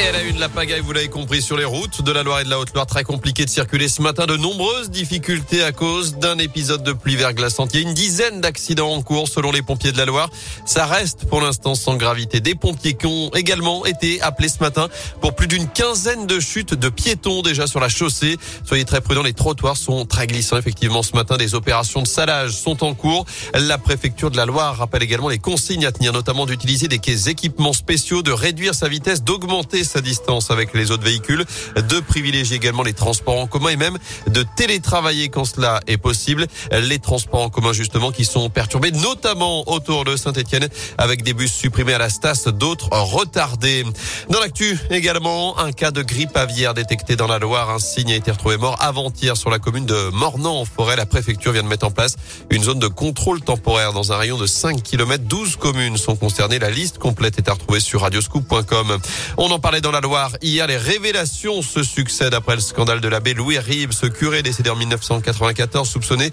Et elle a une, la pagaille, vous l'avez compris, sur les routes de la Loire et de la Haute-Loire. Très compliqué de circuler ce matin. De nombreuses difficultés à cause d'un épisode de pluie verglaçante. Il y une dizaine d'accidents en cours selon les pompiers de la Loire. Ça reste pour l'instant sans gravité. Des pompiers qui ont également été appelés ce matin pour plus d'une quinzaine de chutes de piétons déjà sur la chaussée. Soyez très prudents, les trottoirs sont très glissants. Effectivement, ce matin, des opérations de salage sont en cours. La préfecture de la Loire rappelle également les consignes à tenir, notamment d'utiliser des équipements spéciaux, de réduire sa vitesse, d'augmenter sa distance avec les autres véhicules, de privilégier également les transports en commun et même de télétravailler quand cela est possible. Les transports en commun justement qui sont perturbés, notamment autour de Saint-Etienne avec des bus supprimés à la Stas, d'autres retardés. Dans l'actu également, un cas de grippe aviaire détecté dans la Loire. Un signe a été retrouvé mort avant-hier sur la commune de Mornan en forêt. La préfecture vient de mettre en place une zone de contrôle temporaire dans un rayon de 5 km. 12 communes sont concernées. La liste complète est à retrouver sur radioscoop.com. On en parlait dans la Loire. Hier, les révélations se succèdent après le scandale de l'abbé Louis Rive, ce curé décédé en 1994 soupçonné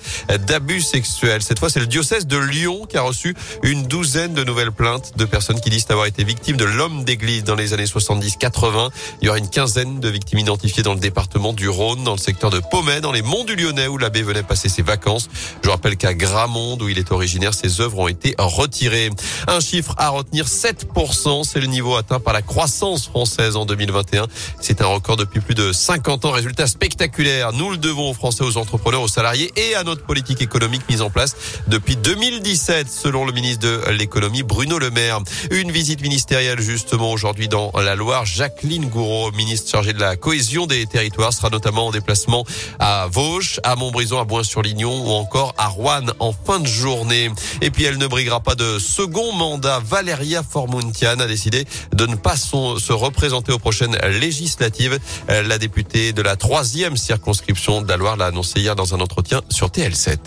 d'abus sexuels. Cette fois, c'est le diocèse de Lyon qui a reçu une douzaine de nouvelles plaintes de personnes qui disent avoir été victimes de l'homme d'église dans les années 70-80. Il y aura une quinzaine de victimes identifiées dans le département du Rhône, dans le secteur de Pommet, dans les monts du Lyonnais où l'abbé venait passer ses vacances. Je rappelle qu'à Gramonde, où il est originaire, ses œuvres ont été retirées. Un chiffre à retenir, 7%, c'est le niveau atteint par la croissance française en 2021. C'est un record depuis plus de 50 ans. Résultat spectaculaire. Nous le devons aux Français, aux entrepreneurs, aux salariés et à notre politique économique mise en place depuis 2017, selon le ministre de l'économie Bruno Le Maire. Une visite ministérielle justement aujourd'hui dans la Loire. Jacqueline Gouraud, ministre chargée de la cohésion des territoires, sera notamment en déplacement à Vosges, à Montbrison, à Boin-sur-Lignon ou encore à Rouen en fin de journée. Et puis elle ne briguera pas de second mandat. Valéria Formuntian a décidé de ne pas se représenter présentée aux prochaines législatives. La députée de la troisième circonscription de l'a annoncé hier dans un entretien sur TL7.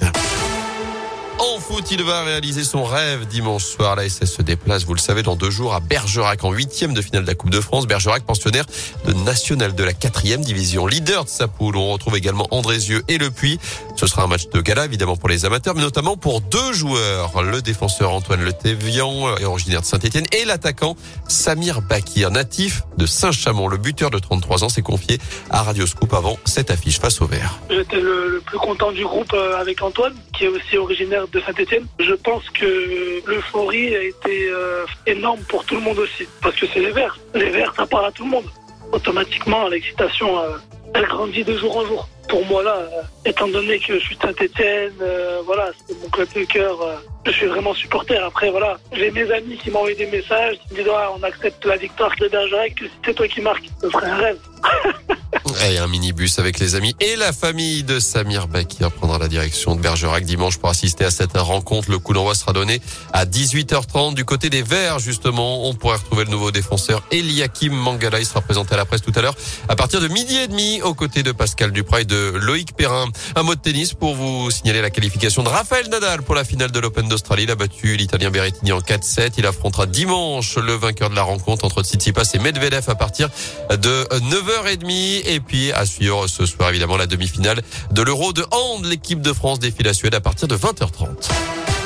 En foot, il va réaliser son rêve dimanche soir. La SS se déplace, vous le savez, dans deux jours à Bergerac en huitième de finale de la Coupe de France. Bergerac, pensionnaire de national de la quatrième division, leader de sa poule. On retrouve également Andrézieux et Le Puy. Ce sera un match de gala, évidemment, pour les amateurs, mais notamment pour deux joueurs. Le défenseur Antoine Letévian, originaire de Saint-Etienne, et l'attaquant Samir Bakir, natif de Saint-Chamond. Le buteur de 33 ans s'est confié à Radio Scoop avant cette affiche face au vert. Euh, de Saint-Etienne. Je pense que l'euphorie a été euh, énorme pour tout le monde aussi, parce que c'est les Verts. Les Verts, ça parle à tout le monde. Automatiquement, l'excitation, euh, elle grandit de jour en jour. Pour moi, là, euh, étant donné que je suis Saint-Etienne, voilà, c'est mon club de cœur. Je suis vraiment supporter. Après, voilà, j'ai mes amis qui envoyé des messages, qui me disent ouais, on accepte la victoire de Bergerac, que c'est toi qui marques. Ce serait un rêve. Et un minibus avec les amis et la famille de Samir Bakir prendra la direction de Bergerac dimanche pour assister à cette rencontre. Le coup d'envoi sera donné à 18h30 du côté des Verts, justement. On pourrait retrouver le nouveau défenseur Eliakim Mangala. Il sera présenté à la presse tout à l'heure à partir de midi et demi aux côtés de Pascal Duprat et de Loïc Perrin. Un mot de tennis pour vous signaler la qualification de Raphaël Nadal pour la finale de l'Open d'Australie. Il a battu l'Italien Berrettini en 4-7. Il affrontera dimanche le vainqueur de la rencontre entre Tsitsipas et Medvedev à partir de 9h30. Et puis à ce soir évidemment la demi-finale de l'Euro de hand. L'équipe de France défile à Suède à partir de 20h30.